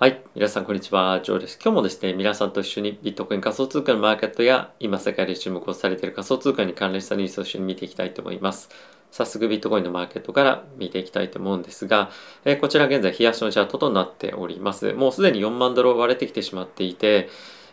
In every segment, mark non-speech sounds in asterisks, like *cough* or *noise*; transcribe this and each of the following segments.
はい。皆さん、こんにちは。ジョーです。今日もですね、皆さんと一緒にビットコイン仮想通貨のマーケットや、今世界で注目をされている仮想通貨に関連したニュースを一緒に見ていきたいと思います。早速、ビットコインのマーケットから見ていきたいと思うんですが、えー、こちら現在、冷やしのチャートとなっております。もうすでに4万ドルを割れてきてしまっていて、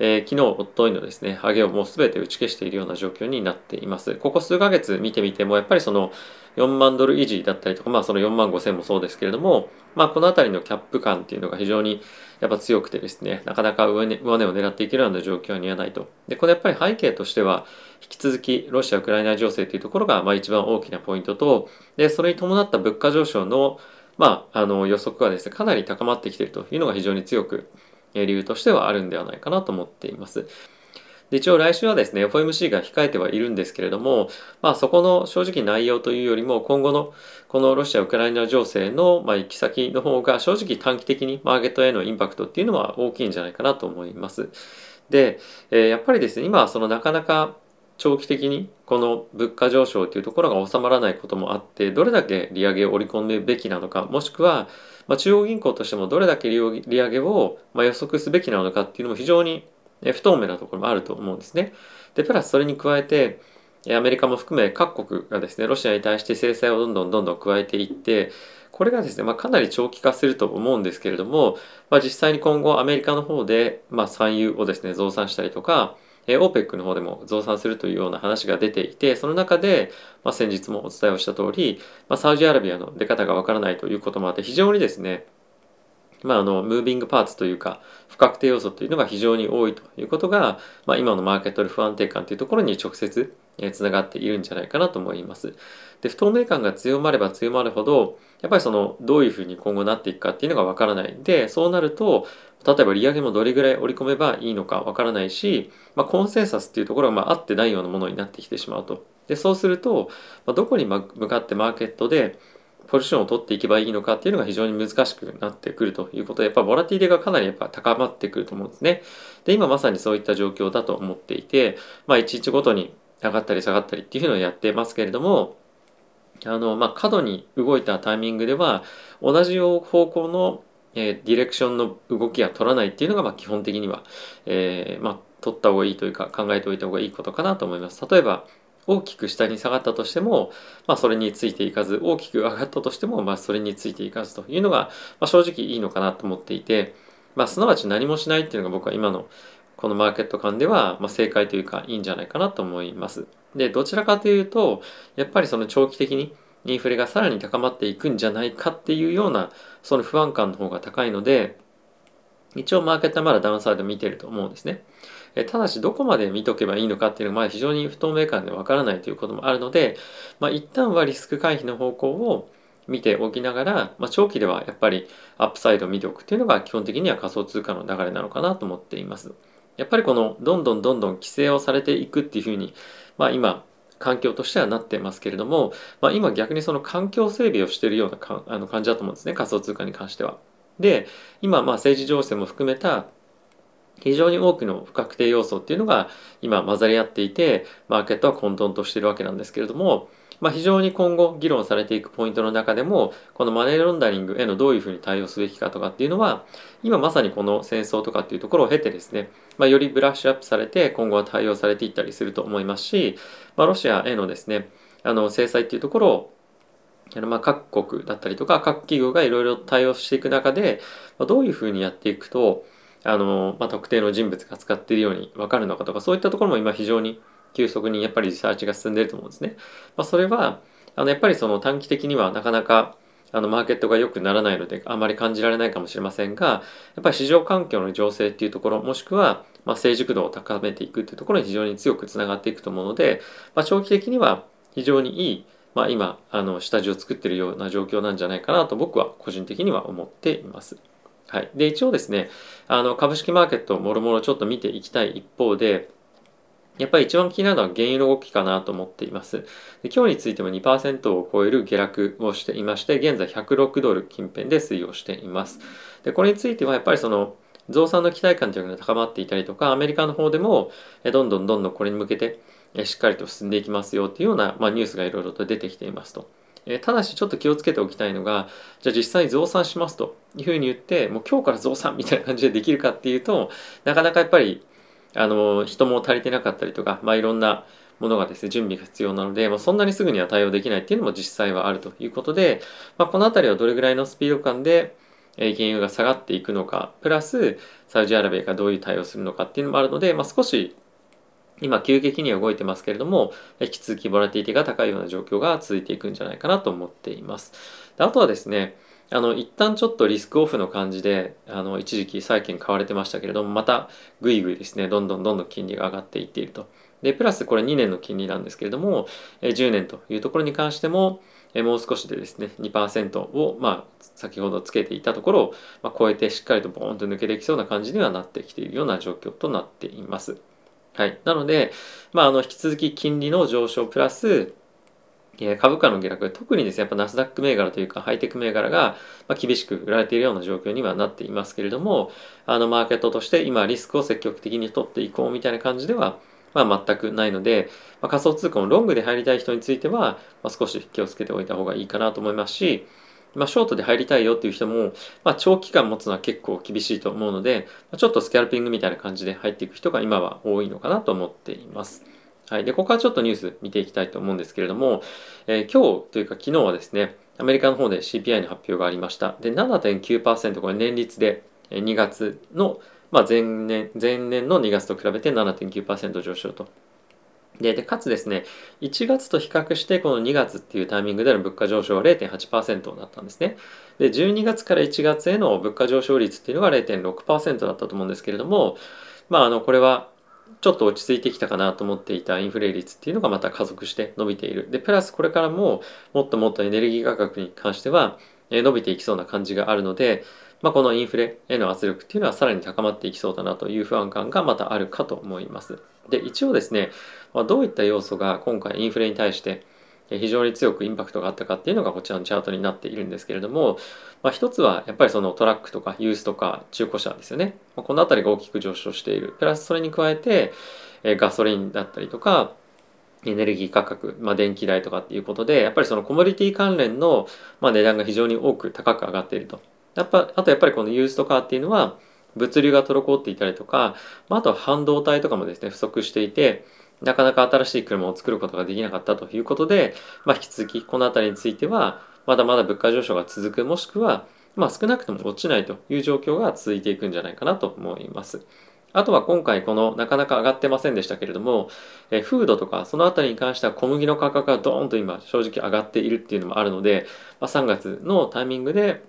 えー、昨日、おとといのですね、上げをもう全て打ち消しているような状況になっています。ここ数ヶ月見てみても、やっぱりその4万ドル維持だったりとか、まあその4万5千もそうですけれども、まあこの辺りのキャップ感っていうのが非常にやっぱ強くてですね、なかなか上,、ね、上値を狙っていけるような状況にはないと。で、これやっぱり背景としては、引き続きロシア・ウクライナ情勢というところがまあ一番大きなポイントと、で、それに伴った物価上昇のまあ、あの予測がですね、かなり高まってきているというのが非常に強く理由としてはあるんではないかなと思っています。一応来週はですね、FOMC が控えてはいるんですけれども、まあそこの正直内容というよりも今後のこのロシア・ウクライナ情勢のまあ行き先の方が正直短期的にマーケットへのインパクトっていうのは大きいんじゃないかなと思います。で、えー、やっぱりですね、今そのなかなか長期的にこの物価上昇というところが収まらないこともあってどれだけ利上げを織り込むべきなのかもしくは、まあ、中央銀行としてもどれだけ利上げを予測すべきなのかっていうのも非常に不透明なところもあると思うんですね。でプラスそれに加えてアメリカも含め各国がですねロシアに対して制裁をどんどんどんどん加えていってこれがですね、まあ、かなり長期化すると思うんですけれども、まあ、実際に今後アメリカの方で、まあ、産油をですね増産したりとかえ、OPEC の方でも増産するというような話が出ていて、その中で、まあ、先日もお伝えをした通り、まあ、サウジアラビアの出方がわからないということもあって、非常にですね、まあ、あのムービングパーツというか不確定要素というのが非常に多いということが、まあ、今のマーケットで不安定感というところに直接つながっているんじゃないかなと思います。で不透明感が強まれば強まるほどやっぱりそのどういうふうに今後なっていくかっていうのがわからないでそうなると例えば利上げもどれぐらい織り込めばいいのかわからないし、まあ、コンセンサスっていうところがまあ合ってないようなものになってきてしまうと。でそうすると、まあ、どこに向かってマーケットでポジションを取っていけばいいのかっていうのが非常に難しくなってくるということで、やっぱボラティレがかなりやっぱ高まってくると思うんですね。で、今まさにそういった状況だと思っていて、まあ、一日ごとに上がったり下がったりっていうのをやってますけれども、あの、まあ、過度に動いたタイミングでは、同じ方向の、えー、ディレクションの動きは取らないっていうのが、まあ、基本的には、えー、まあ、取った方がいいというか、考えておいた方がいいことかなと思います。例えば、大きく下に下がったとしても、まあ、それについていかず大きく上がったとしても、まあ、それについていかずというのが、まあ、正直いいのかなと思っていて、まあ、すなわち何もしないっていうのが僕は今のこのマーケット感では、まあ、正解というかいいんじゃないかなと思います。でどちらかというとやっぱりその長期的にインフレがさらに高まっていくんじゃないかっていうようなその不安感の方が高いので一応マーケットはまだダウンサイド見てると思うんですね。ただしどこまで見とけばいいのかっていうのがまあ非常に不透明感でわからないということもあるので、まあ、一旦はリスク回避の方向を見ておきながら、まあ、長期ではやっぱりアップサイドを見ておくっていうのが基本的には仮想通貨の流れなのかなと思っています。やっぱりこのどんどんどんどん規制をされていくっていうふうに、まあ、今環境としてはなってますけれども、まあ、今逆にその環境整備をしているようなかあの感じだと思うんですね仮想通貨に関しては。で今まあ政治情勢も含めた非常に多くの不確定要素っていうのが今混ざり合っていてマーケットは混沌としているわけなんですけれども、まあ、非常に今後議論されていくポイントの中でもこのマネーロンダリングへのどういうふうに対応すべきかとかっていうのは今まさにこの戦争とかっていうところを経てですね、まあ、よりブラッシュアップされて今後は対応されていったりすると思いますし、まあ、ロシアへのですねあの制裁っていうところをまあ各国だったりとか各企業がいろいろ対応していく中でどういうふうにやっていくとあの、まあ、特定の人物が使っているように分かるのかとかそういったところも今非常に急速にやっぱりリサーチが進んでいると思うんですね。まあ、それはあのやっぱりその短期的にはなかなかあのマーケットが良くならないのであまり感じられないかもしれませんがやっぱり市場環境の情勢っていうところもしくはまあ成熟度を高めていくっていうところに非常に強くつながっていくと思うので、まあ、長期的には非常にいい、まあ、今あの下地を作ってるような状況なんじゃないかなと僕は個人的には思っています。はい、で一応ですねあの株式マーケットもろもろちょっと見ていきたい一方でやっぱり一番気になるのは原油の動きかなと思っています。で今日についても2%を超える下落をしていまして、現在106ドル近辺で推移をしています。でこれについてはやっぱりその増産の期待感というのが高まっていたりとか、アメリカの方でもどんどんどんどんこれに向けてしっかりと進んでいきますよっていうような、まあ、ニュースがいろいろと出てきていますと。ただしちょっと気をつけておきたいのがじゃあ実際に増産しますというふうに言ってもう今日から増産みたいな感じでできるかっていうとなかなかやっぱりあの人も足りてなかったりとか、まあ、いろんなものがですね準備が必要なので、まあ、そんなにすぐには対応できないっていうのも実際はあるということで、まあ、この辺りはどれぐらいのスピード感でえ原油が下がっていくのかプラスサウジアラビアがどういう対応するのかっていうのもあるので、まあ、少し今急激に動いてますけれども引き続きボラティティが高いような状況が続いていくんじゃないかなと思っていますであとはですねあの一旦ちょっとリスクオフの感じであの一時期債券買われてましたけれどもまたぐいぐいですねどんどんどんどん金利が上がっていっているとでプラスこれ2年の金利なんですけれども10年というところに関してももう少しでですね2%をまあ先ほどつけていたところを、まあ、超えてしっかりとボーンと抜けていきそうな感じにはなってきているような状況となっています。はい、なので、まあ、あの引き続き金利の上昇プラス株価の下落特にですねやっぱナスダック銘柄というかハイテク銘柄が厳しく売られているような状況にはなっていますけれどもあのマーケットとして今リスクを積極的に取っていこうみたいな感じではまあ、全くないので、まあ、仮想通貨もロングで入りたい人については、まあ、少し気をつけておいた方がいいかなと思いますし、まあ、ショートで入りたいよっていう人も、まあ、長期間持つのは結構厳しいと思うので、まちょっとスキャルピングみたいな感じで入っていく人が今は多いのかなと思っています。はい。で、ここはちょっとニュース見ていきたいと思うんですけれども、えー、今日というか昨日はですね、アメリカの方で CPI の発表がありました。で、7.9%、これ年率で2月の、まあ、前年、前年の2月と比べて7.9%上昇と。ででかつですね1月と比較してこの2月っていうタイミングでの物価上昇は0.8%だったんですね。で12月から1月への物価上昇率っていうのが0.6%だったと思うんですけれどもまああのこれはちょっと落ち着いてきたかなと思っていたインフレ率っていうのがまた加速して伸びている。でプラスこれからももっともっとエネルギー価格に関しては伸びていきそうな感じがあるのでまあ、このインフレへの圧力っていうのはさらに高まっていきそうだなという不安感がまたあるかと思います。で一応ですね、まあ、どういった要素が今回インフレに対して非常に強くインパクトがあったかっていうのがこちらのチャートになっているんですけれども、まあ、一つはやっぱりそのトラックとかユースとか中古車ですよね、まあ、この辺りが大きく上昇している。プラスそれに加えてガソリンだったりとかエネルギー価格、まあ、電気代とかっていうことでやっぱりそのコモディティ関連の、ま、値段が非常に多く高く上がっていると。やっぱあとやっぱりこのユーストカーっていうのは物流が滞っていたりとか、まあとは半導体とかもですね不足していてなかなか新しい車を作ることができなかったということで、まあ、引き続きこの辺りについてはまだまだ物価上昇が続くもしくは、まあ、少なくとも落ちないという状況が続いていくんじゃないかなと思います。あとは今回このなかなか上がってませんでしたけれども、えフードとかそのあたりに関しては小麦の価格がドーンと今正直上がっているっていうのもあるので、まあ、3月のタイミングで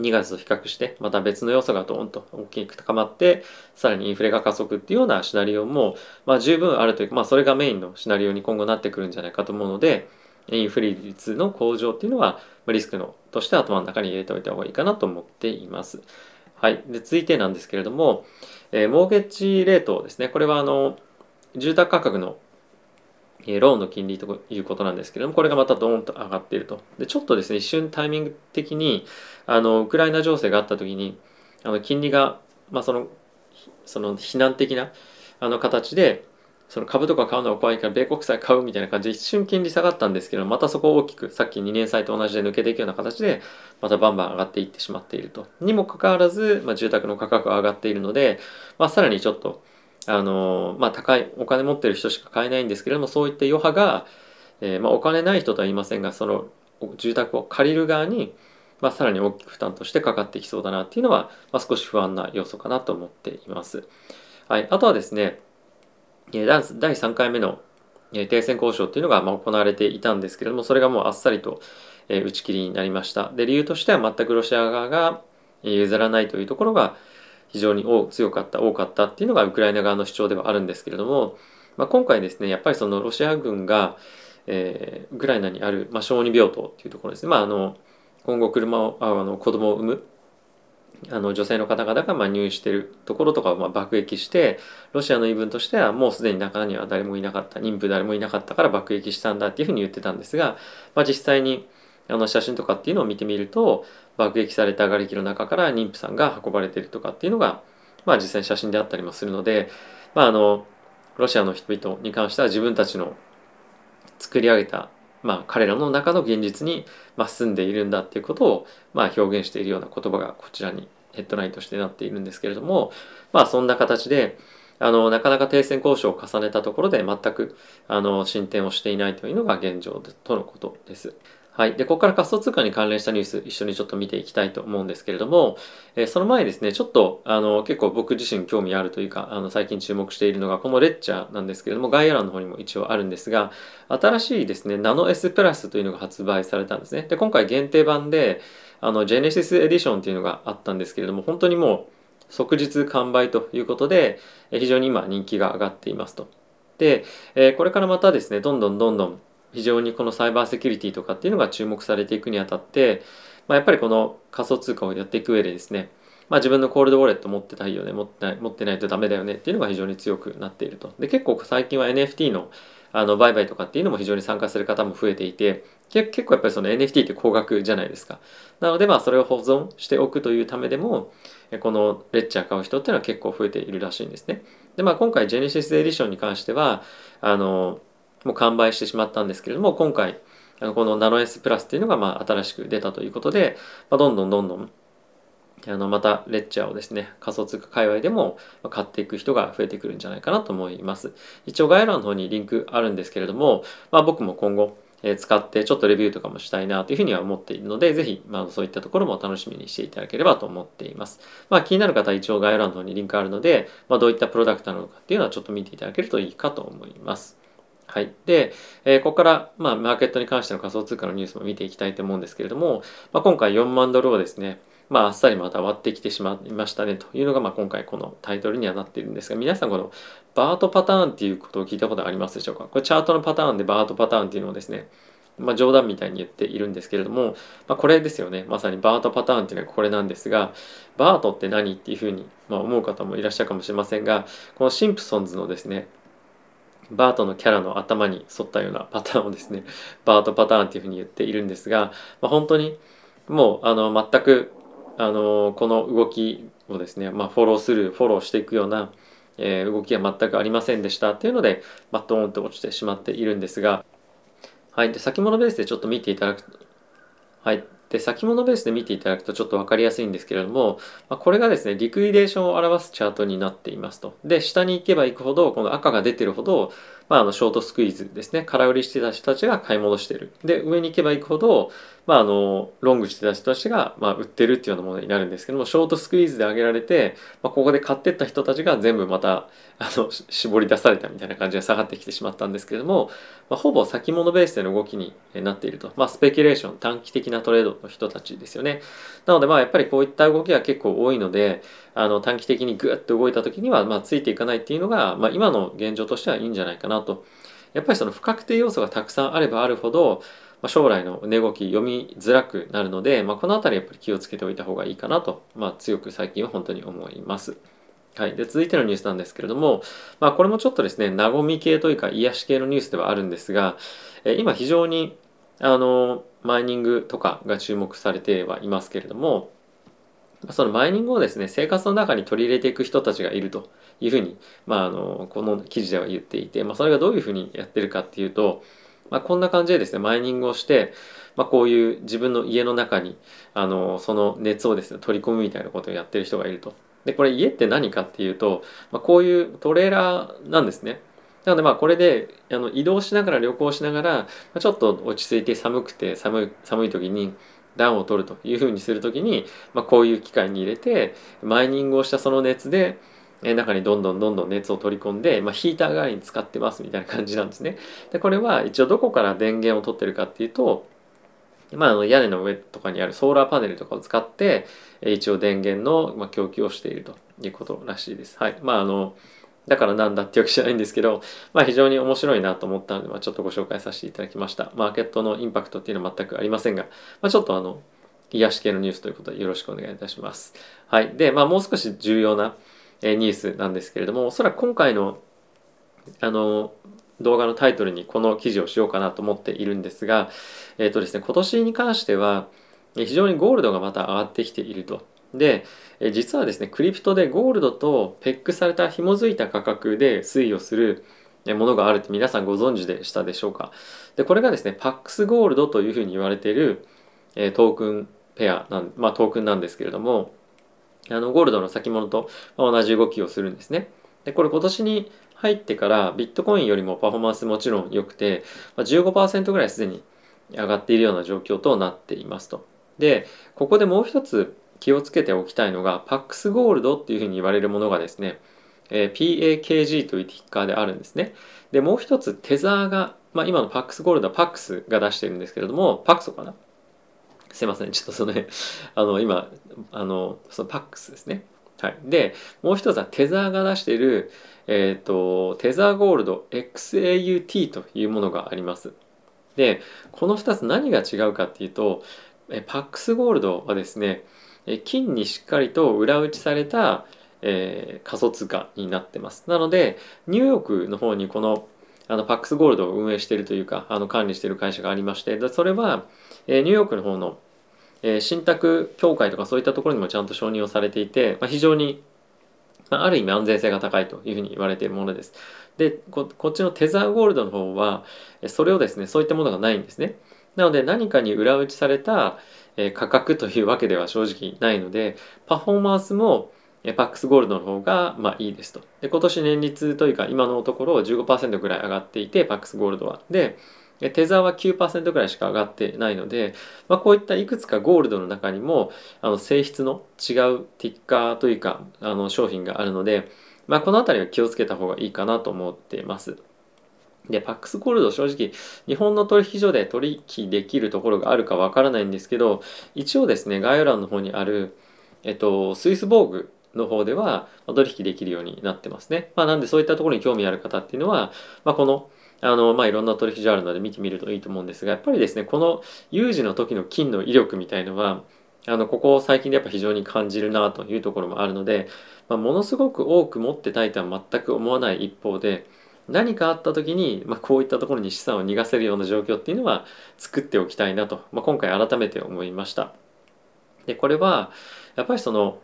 2月と比較してまた別の要素がドーンと大きく高まってさらにインフレが加速っていうようなシナリオも、まあ、十分あるというか、まあ、それがメインのシナリオに今後なってくるんじゃないかと思うのでインフレ率の向上っていうのはリスクのとして頭の中に入れておいた方がいいかなと思っています。はい、で続いてなんですけれども、えー、モーゲッジレートですねこれはあの住宅価格のローンの金利ということなんですけれどもこれがまたドーンと上がっていると。でちょっとですね一瞬タイミング的にあのウクライナ情勢があった時にあの金利が、まあ、そのその非難的なあの形でその株とか買うのが怖いから米国債買うみたいな感じで一瞬金利下がったんですけどまたそこを大きくさっき2年債と同じで抜けていくような形でまたバンバン上がっていってしまっていると。にもかかわらず、まあ、住宅の価格が上がっているので、まあ、さらにちょっとあのまあ、高いお金持ってる人しか買えないんですけれどもそういった余波が、えー、まあ、お金ない人とは言いませんがその住宅を借りる側に、まあ、さらに大きく負担としてかかってきそうだなっていうのは、まあ、少し不安な要素かなと思っています。はい、あとはですね第3回目の停戦交渉っていうのが行われていたんですけれどもそれがもうあっさりと打ち切りになりましたで理由としては全くロシア側が譲らないというところが非常に強かった多かったっていうのがウクライナ側の主張ではあるんですけれども、まあ、今回ですねやっぱりそのロシア軍が、えー、ウクライナにある、まあ、小児病棟っていうところですね、まあ、あの今後車をあの子供を産むあの女性の方々がま入院してるところとかをま爆撃してロシアの言い分としてはもうすでに中には誰もいなかった妊婦誰もいなかったから爆撃したんだっていうふうに言ってたんですが、まあ、実際にあの写真とかっていうのを見てみると爆撃された瓦礫の中から妊婦さんが運ばれてるとかっていうのが、まあ、実際に写真であったりもするので、まあ、あのロシアの人々に関しては自分たちの作り上げたまあ、彼らの中の現実に、まあ、住んでいるんだっていうことを、まあ、表現しているような言葉がこちらにヘッドラインとしてなっているんですけれども、まあ、そんな形であのなかなか停戦交渉を重ねたところで全くあの進展をしていないというのが現状とのことです。はい。で、ここから仮想通貨に関連したニュース、一緒にちょっと見ていきたいと思うんですけれども、えー、その前ですね、ちょっと、あの、結構僕自身興味あるというか、あの、最近注目しているのが、このレッチャーなんですけれども、概要欄の方にも一応あるんですが、新しいですね、ナノ S プラスというのが発売されたんですね。で、今回限定版で、あの、ジェネシスエディションというのがあったんですけれども、本当にもう、即日完売ということで、非常に今人気が上がっていますと。でえ、これからまたですね、どんどんどんどん非常にこのサイバーセキュリティとかっていうのが注目されていくにあたって、まあ、やっぱりこの仮想通貨をやっていく上でですね、まあ、自分のコールドウォレット持ってたいよね持ってない持ってないとダメだよねっていうのが非常に強くなっていると。で結構最近は NFT のあの売買とかっていうのも非常に参加する方も増えていて結構やっぱりその NFT って高額じゃないですか。なのでまあそれを保存しておくというためでもこのレッチャー買う人っていうのは結構増えているらしいんですね。でまあ今回 Genesis エディションに関してはあのもう完売してしまったんですけれども今回このナノ S プラスっていうのがまあ新しく出たということで、まあ、どんどんどんどんあのまたレッチャーをですね仮想通貨界隈でも買っていく人が増えてくるんじゃないかなと思います一応概要欄の方にリンクあるんですけれども、まあ、僕も今後使ってちょっとレビューとかもしたいなというふうには思っているので、ぜひ、まあ、そういったところも楽しみにしていただければと思っています。まあ、気になる方は一応概要欄の方にリンクあるので、まあ、どういったプロダクトなのかっていうのはちょっと見ていただけるといいかと思います。はい。で、えー、ここから、まあ、マーケットに関しての仮想通貨のニュースも見ていきたいと思うんですけれども、まあ、今回4万ドルをですね、まあ、あっさりまた割ってきてしまいましたねというのが、まあ、今回このタイトルにはなっているんですが、皆さんこのバートパターンっていうことを聞いたことありますでしょうか？これチャートのパターンでバートパターンっていうのをですね、まあ、冗談みたいに言っているんですけれども、まあ、これですよね。まさにバートパターンっていうのはこれなんですが、バートって何っていうふうに、ま、思う方もいらっしゃるかもしれませんが、このシンプソンズのですね、バートのキャラの頭に沿ったようなパターンをですね *laughs* バートパターンっていうふうに言っているんですが、まあ、本当にもうあの全くあのこの動きをですね、まあ、フォローするフォローしていくような、えー、動きは全くありませんでしたっていうので、まあ、ドーンと落ちてしまっているんですが、はい、で先物ベースでちょっと見ていただくはい。で先物ベースで見ていただくとちょっと分かりやすいんですけれども、まあ、これがですねリクイデーションを表すチャートになっていますと。で下に行けば行くほどこの赤が出てるほどまあ、あのショートスクイーズですね空売りしてた人たちが買い戻してる。で上に行けば行くほど、まあ、あのロングしてた人たちが、まあ、売ってるっていうようなものになるんですけどもショートスクイーズで上げられて、まあ、ここで買ってった人たちが全部またあの絞り出されたみたいな感じで下がってきてしまったんですけれども、まあ、ほぼ先物ベースでの動きになっていると、まあ、スペキュレーション短期的なトレード。の人たちですよね。なのでまあやっぱりこういった動きは結構多いのであの短期的にグッと動いた時にはまあついていかないっていうのが、まあ、今の現状としてはいいんじゃないかなと。やっぱりその不確定要素がたくさんあればあるほど、まあ、将来の値動き読みづらくなるので、まあ、この辺りやっぱり気をつけておいた方がいいかなと、まあ、強く最近は本当に思います。はい、で続いてのニュースなんですけれども、まあ、これもちょっとですね和み系というか癒し系のニュースではあるんですが、え今非常にあのマイニングとかが注目されてはいますけれどもそのマイニングをですね生活の中に取り入れていく人たちがいるというふうに、まあ、あのこの記事では言っていて、まあ、それがどういうふうにやってるかっていうと、まあ、こんな感じでですねマイニングをして、まあ、こういう自分の家の中にあのその熱をですね取り込むみたいなことをやってる人がいると。でこれ家って何かっていうと、まあ、こういうトレーラーなんですね。なのでまあこれであの移動しながら旅行しながら、ま、ちょっと落ち着いて寒くて寒い寒い時に暖を取るというふうにする時に、まあ、こういう機械に入れてマイニングをしたその熱で中にどんどんどんどん熱を取り込んで、まあ、ヒーター代わりに使ってますみたいな感じなんですね。でこれは一応どこから電源を取ってるかっていうと、まあ、あの屋根の上とかにあるソーラーパネルとかを使って一応電源の供給をしているということらしいです。はい。まああのだからなんだってわけじゃないんですけど、*laughs* まあ、非常に面白いなと思ったので、まあ、ちょっとご紹介させていただきました。マーケットのインパクトっていうのは全くありませんが、まあ、ちょっとあの癒し系のニュースということでよろしくお願いいたします。はい。で、まあ、もう少し重要なニュースなんですけれども、おそらく今回のあの動画のタイトルにこの記事をしようかなと思っているんですが、えっ、ー、とですね、今年に関しては非常にゴールドがまた上がってきていると。で、実はですね、クリプトでゴールドとペックされた紐づいた価格で推移をするものがあるって皆さんご存知でしたでしょうか？でこれがですねパックスゴールドというふうに言われている、えトークンペアなん、まあ、トークンなんですけれどもあのゴールドの先物と同じ動きをするんですね。でこれ今年に入ってからビットコインよりもパフォーマンスもちろん良くて15%ぐらいすでに上がっているような状況となっていますと。でここでもう一つ気をつけておきたいのがパックスゴールドっていうふうに言われるものがですねえ PAXG というティッカーであるんですね。で、もう一つテザーが、まあ、今のパックスゴールドはパックスが出してるんですけれども、 Paxos かな？すいません、ちょっとその、*laughs* あの、今、あの、そのパックスですね。はい。で、もう一つはテザーが出している、えっ、ー、と、テザーゴールド XAUT というものがあります。で、この2つ何が違うかっていうと、パックスゴールドはですね、え金にしっかりと裏打ちされた、えー、仮想通貨になってます。なので、ニューヨークの方にこのあのパックスゴールドを運営しているというか、あの管理している会社がありまして、でそれは、えー、ニューヨークの方の、えー、信託協会とかそういったところにもちゃんと承認をされていて、まあ、非常に、まあ、ある意味安全性が高いというふうに言われているものです。でこ、こっちのテザーゴールドの方は、それをですね、そういったものがないんですね。なので何かに裏打ちされたえ価格というわけでは正直ないので、パフォーマンスもパックスゴールドの方がまあいいですと。で今年年率というか今のところ15%ぐらい上がっていてパックスゴールドは。でテザーは9%ぐらいしか上がってないので、まあ、こういったいくつかゴールドの中にもあの性質の違うティッカーというかあの商品があるので、まあ、この辺りは気をつけた方がいいかなと思っています。で、パックスゴールド正直日本の取引所で取引できるところがあるかわからないんですけど一応ですね概要欄の方にあるえっと、スイスボーグの方では取引できるようになってますね。まあ、なんでそういったところに興味ある方っていうのは、まあ、このあの、まあ、いろんな取引所あるので見てみるといいと思うんですが、やっぱりですね、この有事の時の金の威力みたいのは、あの、ここ最近でやっぱ非常に感じるなというところもあるので、まあ、ものすごく多く持ってたいとは全く思わない一方で、何かあった時に、まあ、こういったところに資産を逃がせるような状況っていうのは作っておきたいなと、まあ、今回改めて思いました。で、これは、やっぱりその、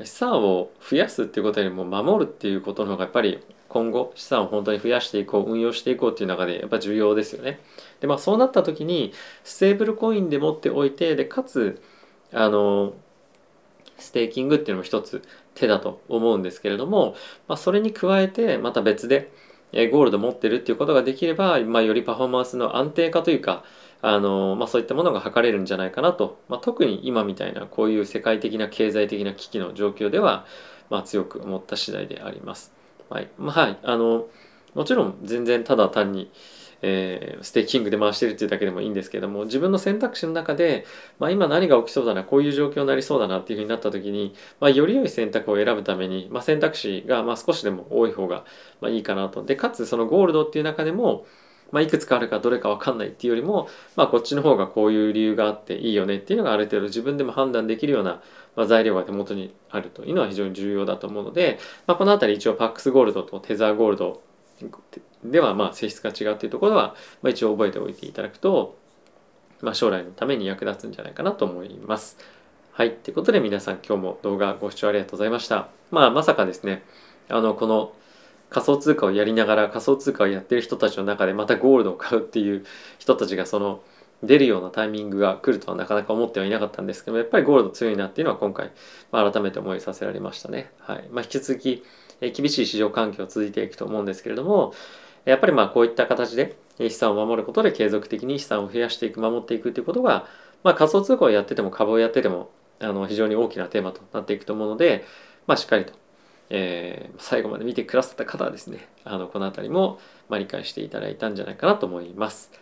資産を増やすっていうことよりも守るっていうことの方がやっぱり今後資産を本当に増やしていこう運用していこうっていう中でやっぱ重要ですよね。でまあそうなった時にステーブルコインで持っておいてでかつあのステーキングっていうのも一つ手だと思うんですけれども、まあ、それに加えてまた別でゴールド持ってるっていうことができれば、まあ、よりパフォーマンスの安定化というかあの、まあ、そういったものが図れるんじゃないかなと、まあ、特に今みたいなこういう世界的な経済的な危機の状況では、まあ、強く思った次第であります。はい。まあ、あのもちろん全然ただ単に、えー、ステーキングで回してるっていうだけでもいいんですけども自分の選択肢の中で、まあ、今何が起きそうだなこういう状況になりそうだなっていうふうになった時に、まあ、より良い選択を選ぶために、まあ、選択肢がま少しでも多い方がまいいかなと。でかつそのゴールドっていう中でもま、いくつかあるかどれか分かんないっていうよりも、ま、こっちの方がこういう理由があっていいよねっていうのがある程度自分でも判断できるような、まあ、材料が手元にあると。いうのは非常に重要だと思うので、まあ、この辺り一応パックスゴールドとテザーゴールドではまあ性質が違うっていうところは、まあ、一応覚えておいていただくと、まあ、将来のために役立つんじゃないかなと思います。はい。ということで皆さん今日も動画ご視聴ありがとうございました。まあまさかですね、あのこの仮想通貨をやりながら仮想通貨をやってる人たちの中でまたゴールドを買うっていう人たちがその出るようなタイミングが来るとはなかなか思ってはいなかったんですけどやっぱりゴールド強いなっていうのは今回、まあ、改めて思いさせられましたね。はいまあ、引き続き、え厳しい市場環境続いていくと思うんですけれどもやっぱりまあこういった形で資産を守ることで継続的に資産を増やしていく守っていくということが、まあ、仮想通貨をやってても株をやっててもあの非常に大きなテーマとなっていくと思うので、まあ、しっかりとえー、最後まで見てくださった方はですね、あの、この辺りも、ま、理解していただいたんじゃないかなと思います。